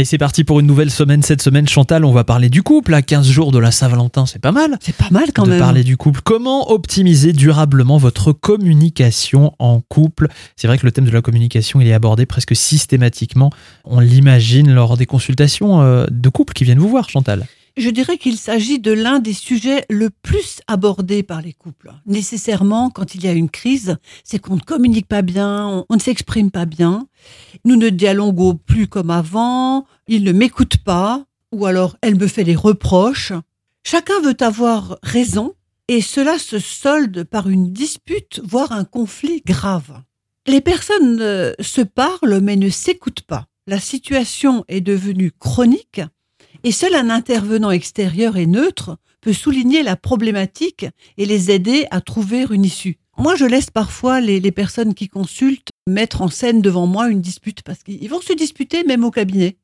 Et c'est parti pour une nouvelle semaine. Cette semaine, Chantal, on va parler du couple. À 15 jours de la Saint-Valentin, c'est pas mal. C'est pas mal quand de même. parler du couple. Comment optimiser durablement votre communication en couple? C'est vrai que le thème de la communication, il est abordé presque systématiquement. On l'imagine lors des consultations euh, de couple qui viennent vous voir, Chantal. Je dirais qu'il s'agit de l'un des sujets le plus abordés par les couples. Nécessairement, quand il y a une crise, c'est qu'on ne communique pas bien, on, ne s'exprime pas bien, nous ne dialoguons plus comme avant, il ne m'écoute pas, ou alors elle me fait des reproches. Chacun veut avoir raison, et cela se solde par une dispute, voire un conflit grave. Les personnes euh, se parlent mais ne s'écoutent pas. La situation est devenue chronique et seul un intervenant extérieur et neutre peut souligner la problématique et les aider à trouver une issue. Moi, je laisse parfois les, les personnes qui consultent mettre en scène devant moi une dispute parce qu'ils vont se disputer même au cabinet.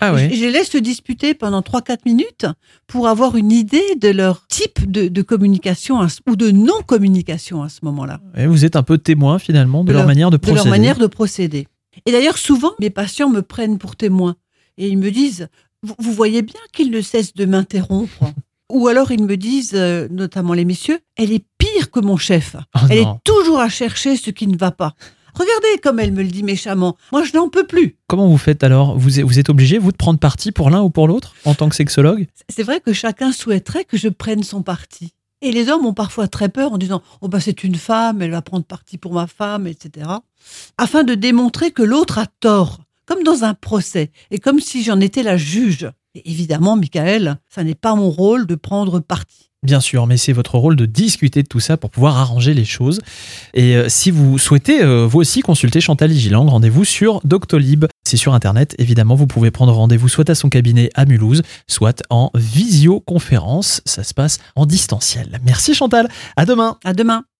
Ah Et Je les laisse se disputer pendant 3-4 minutes pour avoir une idée de leur type de, de communication à ou de non-communication à ce moment-là, Et vous êtes un peu témoin finalement de, De leur leur- manière de de procéder. leur manière de procéder. Et d'ailleurs, souvent, mes patients me prennent pour témoin et ils me disent Vous, vous voyez bien qu'il ne cesse de m'interrompre. Ou alors ils me disent, euh, notamment les messieurs, elle est pire que mon chef. Oh elle non. est toujours à chercher ce qui ne va pas. Regardez comme elle me le dit méchamment. Moi, je n'en peux plus. Comment vous faites alors? Vous, êtes- vous êtes obligé, vous, de prendre parti pour l'un ou pour l'autre en tant que sexologue? C'est vrai que chacun souhaiterait que je prenne son parti. Et les hommes ont parfois très peur en disant Oh, bah, c'est une femme, elle va prendre parti pour ma femme, etc. Afin de démontrer que l'autre a tort, comme dans un procès, et comme si j'en étais la juge. Et évidemment, Michael, ça n'est pas mon rôle de prendre parti. Bien sûr, mais c'est votre rôle de discuter de tout ça pour pouvoir arranger les choses. Et euh, si vous souhaitez, euh, vous aussi, consulter Chantal Igilang, rendez-vous sur Doctolib. C'est sur Internet, évidemment, vous pouvez prendre rendez-vous soit à son cabinet à Mulhouse, soit en visioconférence. Ça se passe en distanciel. Merci Chantal, à demain À demain.